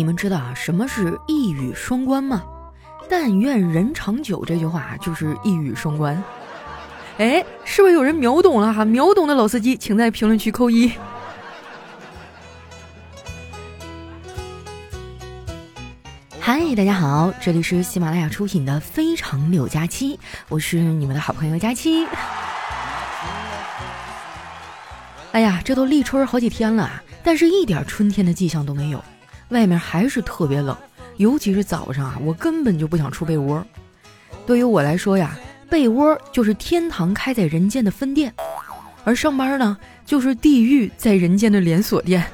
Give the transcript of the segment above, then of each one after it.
你们知道啊什么是一语双关吗？但愿人长久这句话就是一语双关。哎，是不是有人秒懂了哈？秒懂的老司机，请在评论区扣一。嗨，大家好，这里是喜马拉雅出品的《非常六加七》，我是你们的好朋友佳期。哎呀，这都立春好几天了，但是一点春天的迹象都没有，外面还是特别冷，尤其是早上啊，我根本就不想出被窝。对于我来说呀，被窝就是天堂开在人间的分店，而上班呢，就是地狱在人间的连锁店。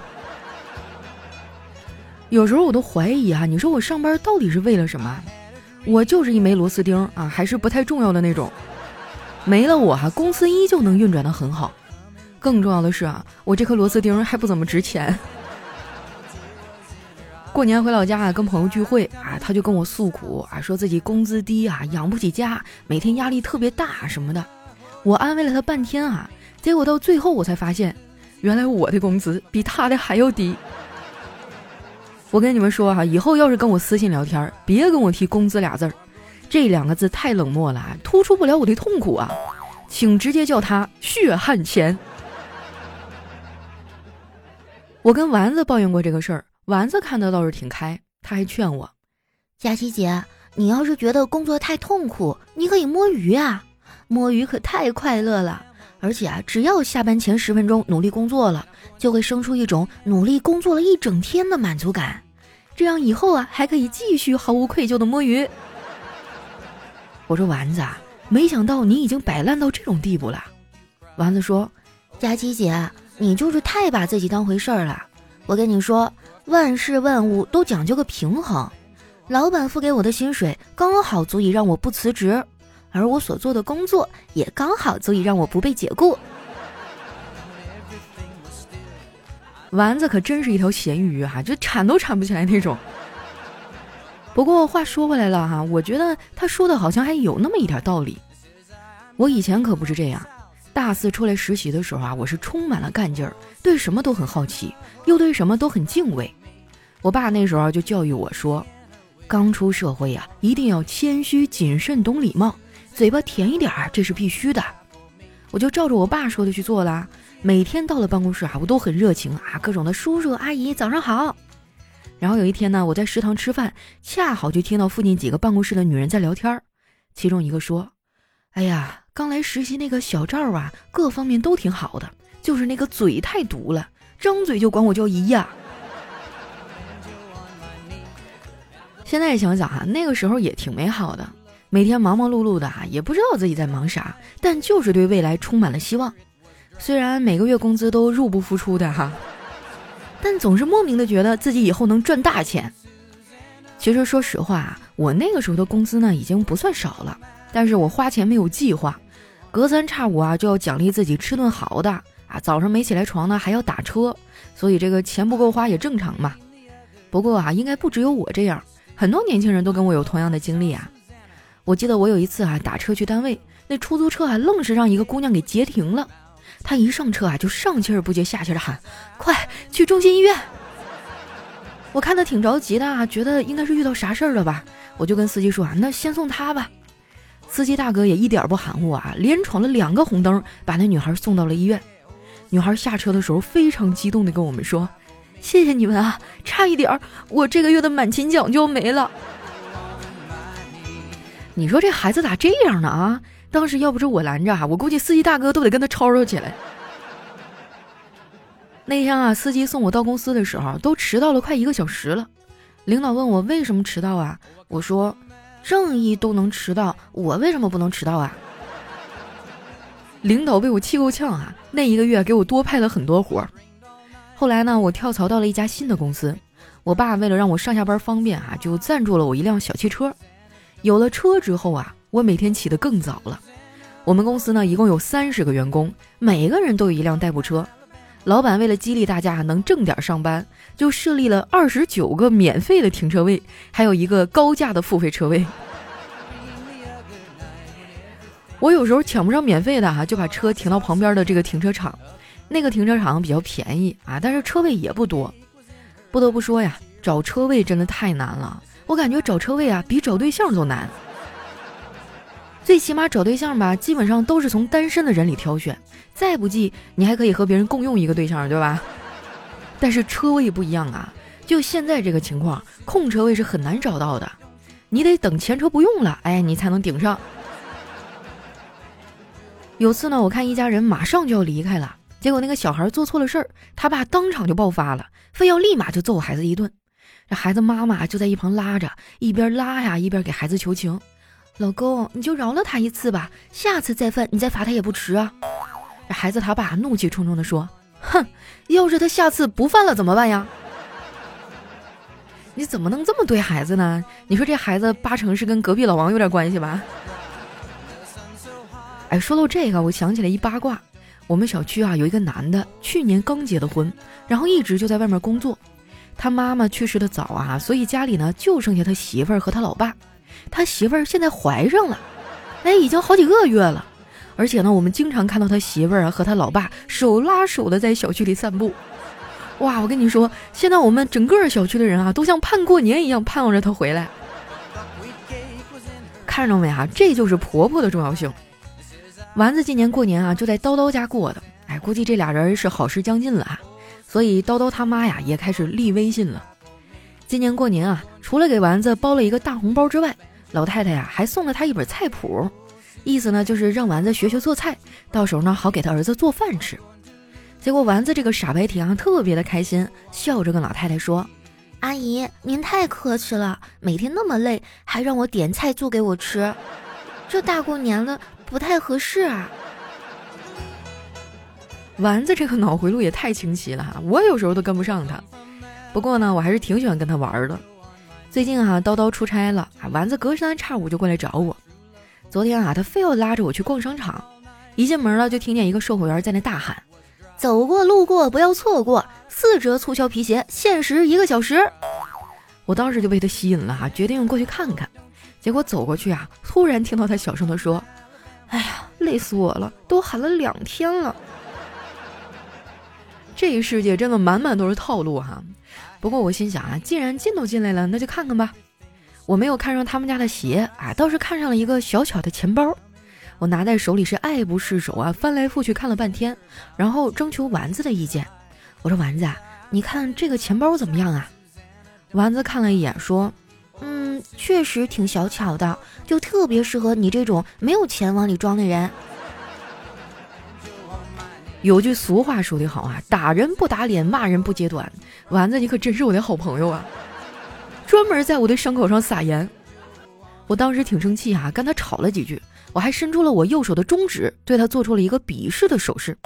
有时候我都怀疑啊，你说我上班到底是为了什么？我就是一枚螺丝钉啊，还是不太重要的那种。没了我哈，公司依旧能运转的很好。更重要的是啊，我这颗螺丝钉还不怎么值钱。过年回老家啊，跟朋友聚会啊，他就跟我诉苦啊，说自己工资低啊，养不起家，每天压力特别大什么的。我安慰了他半天啊，结果到最后我才发现，原来我的工资比他的还要低。我跟你们说哈，以后要是跟我私信聊天，别跟我提工资俩字儿，这两个字太冷漠了，突出不了我的痛苦啊，请直接叫他血汗钱。我跟丸子抱怨过这个事儿，丸子看得倒是挺开，他还劝我：“佳琪姐，你要是觉得工作太痛苦，你可以摸鱼啊，摸鱼可太快乐了，而且啊，只要下班前十分钟努力工作了。”就会生出一种努力工作了一整天的满足感，这样以后啊还可以继续毫无愧疚的摸鱼。我说丸子啊，没想到你已经摆烂到这种地步了。丸子说：“佳琪姐，你就是太把自己当回事儿了。我跟你说，万事万物都讲究个平衡，老板付给我的薪水刚好足以让我不辞职，而我所做的工作也刚好足以让我不被解雇。”丸子可真是一条咸鱼哈，就铲都铲不起来那种。不过话说回来了哈，我觉得他说的好像还有那么一点道理。我以前可不是这样，大四出来实习的时候啊，我是充满了干劲儿，对什么都很好奇，又对什么都很敬畏。我爸那时候就教育我说，刚出社会呀，一定要谦虚谨慎，懂礼貌，嘴巴甜一点儿，这是必须的。我就照着我爸说的去做啦。每天到了办公室啊，我都很热情啊，各种的叔叔阿姨早上好。然后有一天呢，我在食堂吃饭，恰好就听到附近几个办公室的女人在聊天其中一个说：“哎呀，刚来实习那个小赵啊，各方面都挺好的，就是那个嘴太毒了，张嘴就管我叫姨呀。”现在想想哈，那个时候也挺美好的，每天忙忙碌碌的啊，也不知道自己在忙啥，但就是对未来充满了希望。虽然每个月工资都入不敷出的哈，但总是莫名的觉得自己以后能赚大钱。其实说实话啊，我那个时候的工资呢已经不算少了，但是我花钱没有计划，隔三差五啊就要奖励自己吃顿好的啊，早上没起来床呢还要打车，所以这个钱不够花也正常嘛。不过啊，应该不只有我这样，很多年轻人都跟我有同样的经历啊。我记得我有一次啊打车去单位，那出租车啊愣是让一个姑娘给截停了。她一上车啊，就上气儿不接下气的喊：“快去中心医院！”我看她挺着急的啊，觉得应该是遇到啥事儿了吧。我就跟司机说：“啊，那先送她吧。”司机大哥也一点不含糊啊，连闯了两个红灯，把那女孩送到了医院。女孩下车的时候非常激动的跟我们说：“谢谢你们啊，差一点儿我这个月的满勤奖就没了。”你说这孩子咋这样呢啊？当时要不是我拦着啊，我估计司机大哥都得跟他吵吵起来。那天啊，司机送我到公司的时候，都迟到了快一个小时了。领导问我为什么迟到啊？我说：正义都能迟到，我为什么不能迟到啊？领导被我气够呛啊！那一个月给我多派了很多活儿。后来呢，我跳槽到了一家新的公司，我爸为了让我上下班方便啊，就赞助了我一辆小汽车。有了车之后啊。我每天起得更早了。我们公司呢，一共有三十个员工，每个人都有一辆代步车。老板为了激励大家能正点上班，就设立了二十九个免费的停车位，还有一个高价的付费车位。我有时候抢不上免费的哈，就把车停到旁边的这个停车场。那个停车场比较便宜啊，但是车位也不多。不得不说呀，找车位真的太难了，我感觉找车位啊比找对象都难。最起码找对象吧，基本上都是从单身的人里挑选，再不济你还可以和别人共用一个对象，对吧？但是车位不一样啊，就现在这个情况，空车位是很难找到的，你得等前车不用了，哎，你才能顶上。有次呢，我看一家人马上就要离开了，结果那个小孩做错了事儿，他爸当场就爆发了，非要立马就揍孩子一顿。这孩子妈妈就在一旁拉着，一边拉呀一边给孩子求情。老公，你就饶了他一次吧，下次再犯，你再罚他也不迟啊。这孩子他爸怒气冲冲地说：“哼，要是他下次不犯了怎么办呀？你怎么能这么对孩子呢？你说这孩子八成是跟隔壁老王有点关系吧？”哎，说到这个，我想起来一八卦，我们小区啊有一个男的，去年刚结的婚，然后一直就在外面工作，他妈妈去世的早啊，所以家里呢就剩下他媳妇儿和他老爸。他媳妇儿现在怀上了，哎，已经好几个月了，而且呢，我们经常看到他媳妇儿啊和他老爸手拉手的在小区里散步。哇，我跟你说，现在我们整个小区的人啊，都像盼过年一样盼望着他回来。看着没啊？这就是婆婆的重要性。丸子今年过年啊，就在叨叨家过的。哎，估计这俩人是好事将近了啊，所以叨叨他妈呀也开始立微信了。今年过年啊，除了给丸子包了一个大红包之外，老太太呀还送了他一本菜谱，意思呢就是让丸子学学做菜，到时候呢好给他儿子做饭吃。结果丸子这个傻白甜啊特别的开心，笑着跟老太太说：“阿姨，您太客气了，每天那么累，还让我点菜做给我吃，这大过年了不太合适啊。”丸子这个脑回路也太清奇了哈，我有时候都跟不上他。不过呢，我还是挺喜欢跟他玩的。最近啊，叨叨出差了，丸子隔三差五就过来找我。昨天啊，他非要拉着我去逛商场，一进门了就听见一个售货员在那大喊：“走过路过不要错过，四折促销皮鞋，限时一个小时。”我当时就被他吸引了哈，决定过去看看。结果走过去啊，突然听到他小声的说：“，累死我了，都喊了两天了。”这个世界真的满满都是套路哈。不过我心想啊，既然进都进来了，那就看看吧。我没有看上他们家的鞋啊，倒是看上了一个小巧的钱包。我拿在手里是爱不释手啊，翻来覆去看了半天，然后征求丸子的意见。我说丸子，啊你看这个钱包怎么样啊？丸子看了一眼，说：“确实挺小巧的，就特别适合你这种没有钱往里装的人。”有句俗话说得好啊，打人不打脸，骂人不揭短。丸子，你可真是我的好朋友啊，专门在我的伤口上撒盐。我当时挺生气啊，跟他吵了几句，我还伸出了我右手的中指，对他做出了一个鄙视的手势。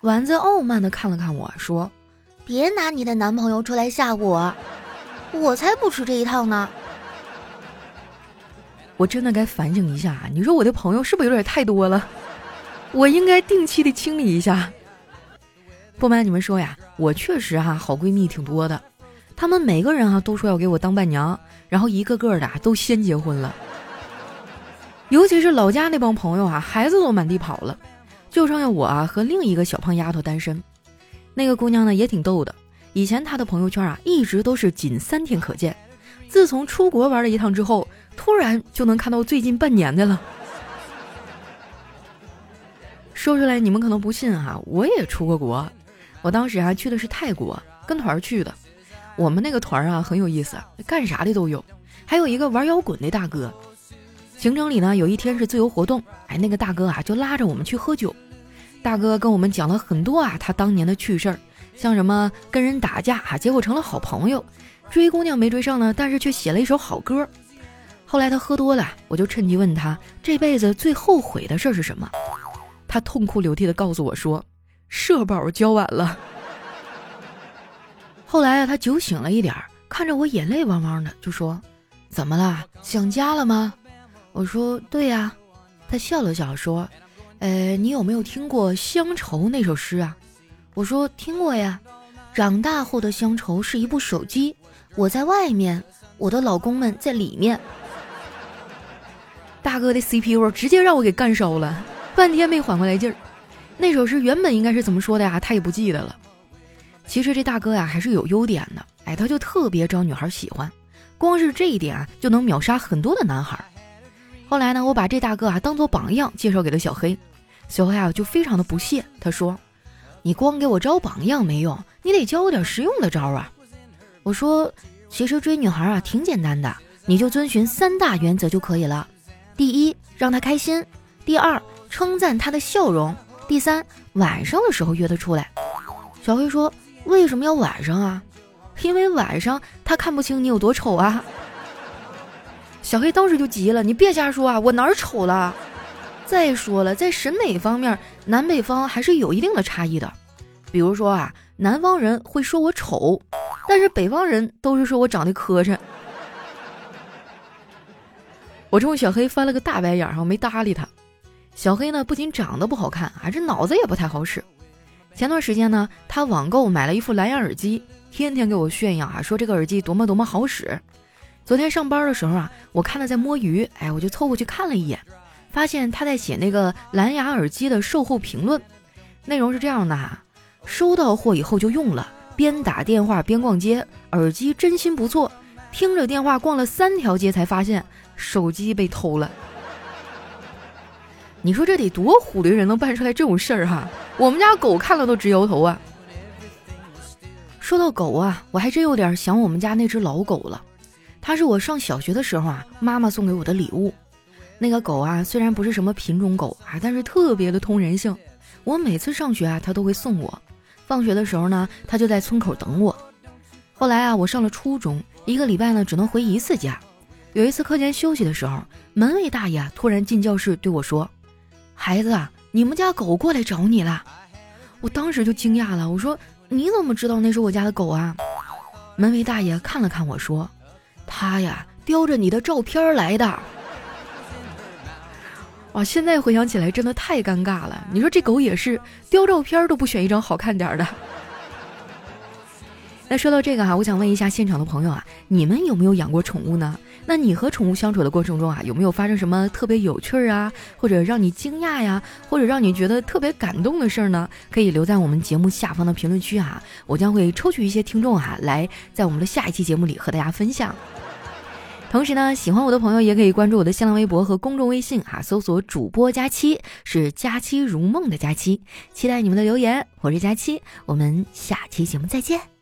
丸子傲慢的看了看我说：“别拿你的男朋友出来吓唬我，我才不吃这一套呢。”我真的该反省一下，你说我的朋友是不是有点太多了？我应该定期的清理一下。不瞒你们说呀，我确实哈好闺蜜挺多的，她们每个人啊都说要给我当伴娘，然后一个个的都先结婚了。尤其是老家那帮朋友啊，孩子都满地跑了，就剩下我啊和另一个小胖丫头单身。那个姑娘呢也挺逗的，以前她的朋友圈啊一直都是仅三天可见，自从出国玩了一趟之后，突然就能看到最近半年的了。说出来你们可能不信哈，我也出过国，我当时啊去的是泰国，跟团去的。我们那个团啊很有意思，干啥的都有，还有一个玩摇滚的大哥。行程里呢有一天是自由活动，哎，那个大哥啊就拉着我们去喝酒。大哥跟我们讲了很多啊他当年的趣事儿，像什么跟人打架啊，结果成了好朋友，追姑娘没追上呢，但是却写了一首好歌。后来他喝多了，我就趁机问他这辈子最后悔的事是什么。他痛哭流涕的告诉我说：“社保交晚了。”后来啊，他酒醒了一点儿，看着我眼泪汪汪的，就说：“怎么了？想家了吗？”我说：“对呀。”他笑了笑说：“呃，你有没有听过《乡愁》那首诗啊？”我说：“听过呀。”长大后的乡愁是一部手机，我在外面，我的老公们在里面。大哥的 CPU 直接让我给干烧了。半天没缓过来劲儿，那首诗原本应该是怎么说的呀？他也不记得了。其实这大哥呀还是有优点的，哎，他就特别招女孩喜欢，光是这一点啊，就能秒杀很多的男孩。后来呢，我把这大哥啊当做榜样介绍给了小黑，小黑啊就非常的不屑，他说：“你光给我招榜样没用，你得教我点实用的招啊。”我说：“其实追女孩啊挺简单的，你就遵循三大原则就可以了。第一，让她开心；第二，称赞她的笑容；第三，晚上的时候约她出来。”小黑说：“为什么要晚上啊？因为晚上他看不清你有多丑啊。”小黑当时就急了：“你别瞎说啊，我哪儿丑了？再说了，在审美方面，南北方还是有一定的差异的。比如说啊，南方人会说我丑，但是北方人都是说我长得磕碜。”我冲小黑翻了个大白眼儿，我没搭理他。小黑呢，不仅长得不好看，啊，这脑子也不太好使。前段时间呢，他网购买了一副蓝牙耳机，天天给我炫耀啊，说这个耳机多么多么好使。昨天上班的时候啊，我看他在摸鱼，哎，我就凑过去看了一眼，发现他在写那个蓝牙耳机的售后评论，内容是这样的哈：收到货以后就用了，边打电话边逛街，耳机真心不错，听着电话逛了三条街才发现手机被偷了。你说这得多虎的人能办出来这种事儿哈？我们家狗看了都直摇头啊。说到狗啊，我还真有点想我们家那只老狗了。它是我上小学的时候啊，妈妈送给我的礼物。那个狗啊，虽然不是什么品种狗啊，但是特别的通人性。我每次上学啊，它都会送我。放学的时候呢，它就在村口等我。后来啊，我上了初中，一个礼拜呢只能回一次家。有一次课间休息的时候，门卫大爷突然进教室对我说。孩子啊，你们家狗过来找你了，我当时就惊讶了。我说：“你怎么知道那是我家的狗啊？”门卫大爷看了看我说：“他呀，叼着你的照片来的。”哇，现在回想起来真的太尴尬了。你说这狗也是叼照片都不选一张好看点的。那说到这个哈，我想问一下现场的朋友啊，你们有没有养过宠物呢？那你和宠物相处的过程中啊，有没有发生什么特别有趣儿啊，或者让你惊讶呀，或者让你觉得特别感动的事儿呢？可以留在我们节目下方的评论区啊，我将会抽取一些听众哈，来在我们的下一期节目里和大家分享。同时呢，喜欢我的朋友也可以关注我的新浪微博和公众微信啊，搜索主播佳期，是佳期如梦的佳期，期待你们的留言。我是佳期，我们下期节目再见。